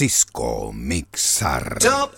you say? Hit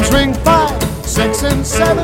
ring five, six, and seven.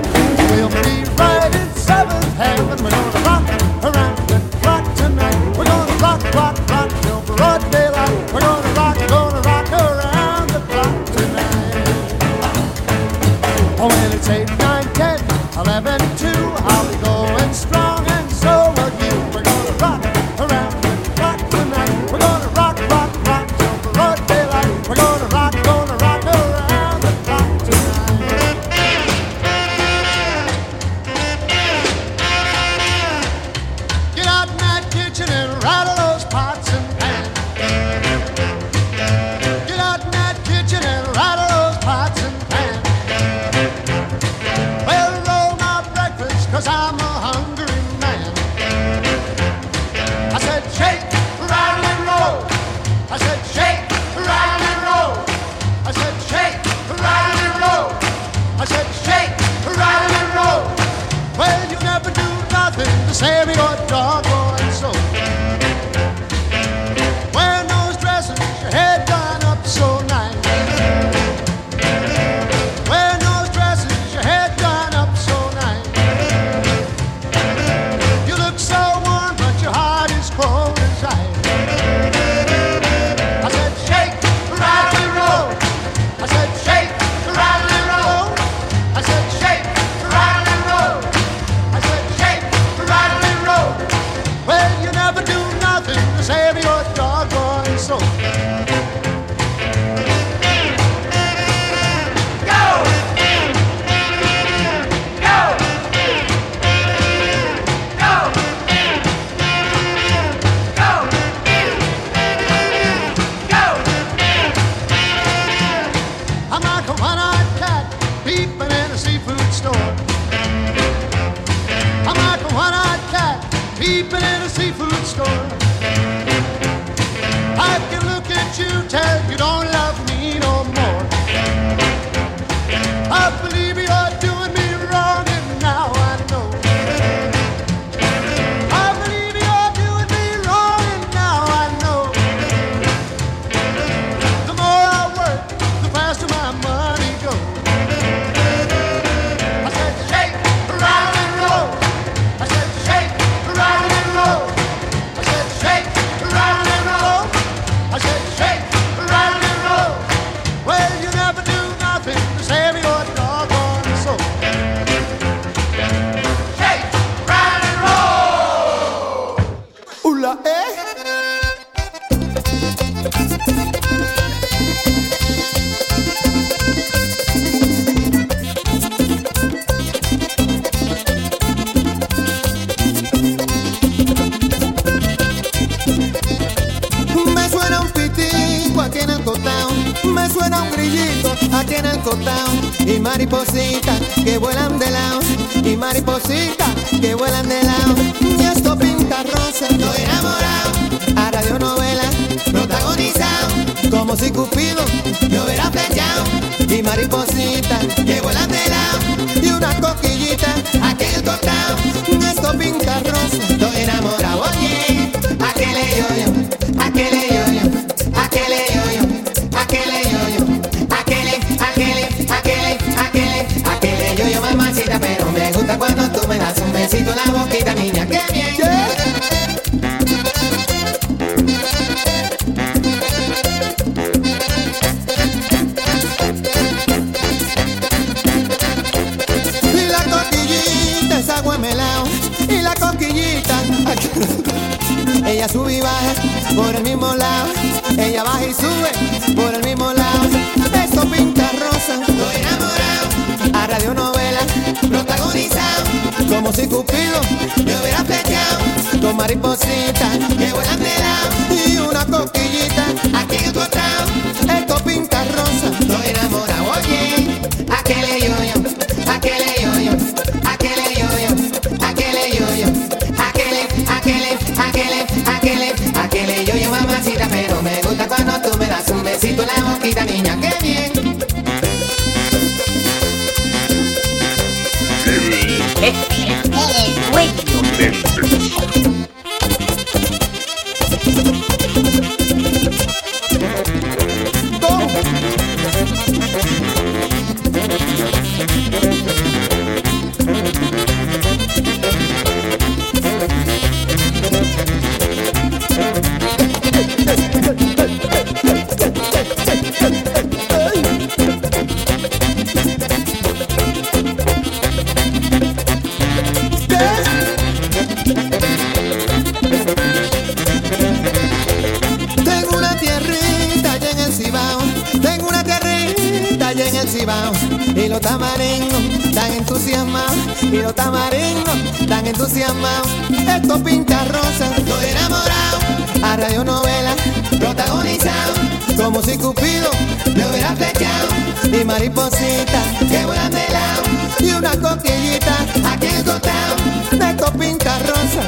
que vuelan de lado y maripositas que vuelan de lado. Y esto pinta rosa, estoy enamorado. A radionovela, protagonizado. Como si Cupido me hubiera flechado. Y maripositas que vuelan de lado y una coquillita aquí en el costado. Esto pinta rosa, estoy enamorado. Con maripositas que vuelan de. Y una coquillita aquí encontrado. Esto pinta rosa. Estoy enamorado. Oye, aquele yo-yo, aquele yo-yo, aquele yo-yo, aquele yo-yo, aquele, aquele, aquele, aquele, aquele yo-yo, mamacita, pero me gusta cuando tú me das un besito en la boquita, niña, qué bien. Y los tamaringos tan entusiasmados, y los tamaringos tan entusiasmados. Esto pinta rosa, estoy enamorado, a radionovela protagonizado, como si Cupido me hubiera flechado, y mariposita que vuelan de lado, y una coquillita aquí encontrado. Esto pinta rosa, estoy enamorado,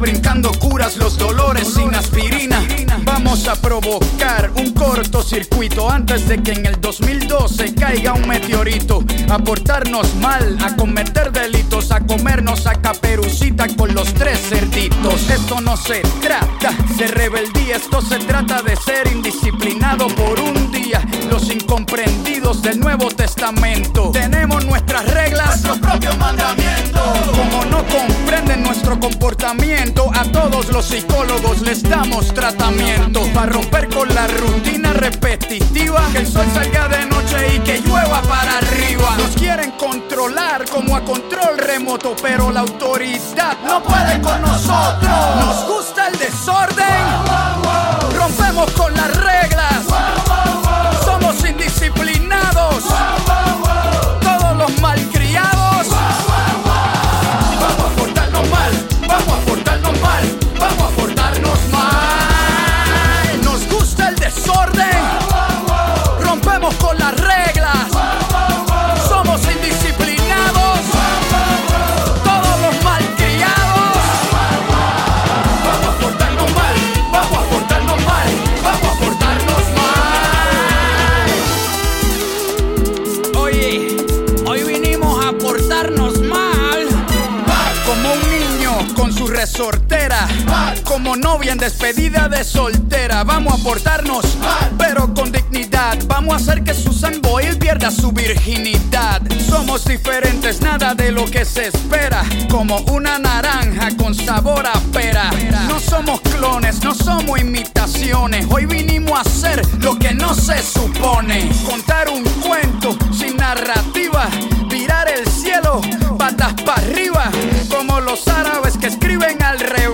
brincando curas los dolores sin aspirina. Vamos a provocar un cortocircuito antes de que en el 2012 caiga un meteorito. A portarnos mal, a cometer delitos, a comernos a caperucita con los tres cerditos. Esto no se trata de rebeldía, esto se trata de ser indisciplinado por un día. Los incomprendidos del Nuevo Testamento. Tenemos nuestras reglas, nuestros propios mandamientos. Como no comprenden nuestro comportamiento, a todos los psicólogos les damos tratamiento. Para romper con la rutina repetitiva, que el sol salga de noche y que llueva para arriba. Nos quieren controlar como a control remoto, pero la autoridad no puede con nosotros. Nos gusta el desorden, hacer que Susan Boyle pierda su virginidad. Somos diferentes, nada de lo que se espera. Como una naranja con sabor a pera. No somos clones, no somos imitaciones. Hoy vinimos a hacer lo que no se supone. Contar un cuento sin narrativa. Virar el cielo, patas para arriba. Como los árabes que escriben al revés.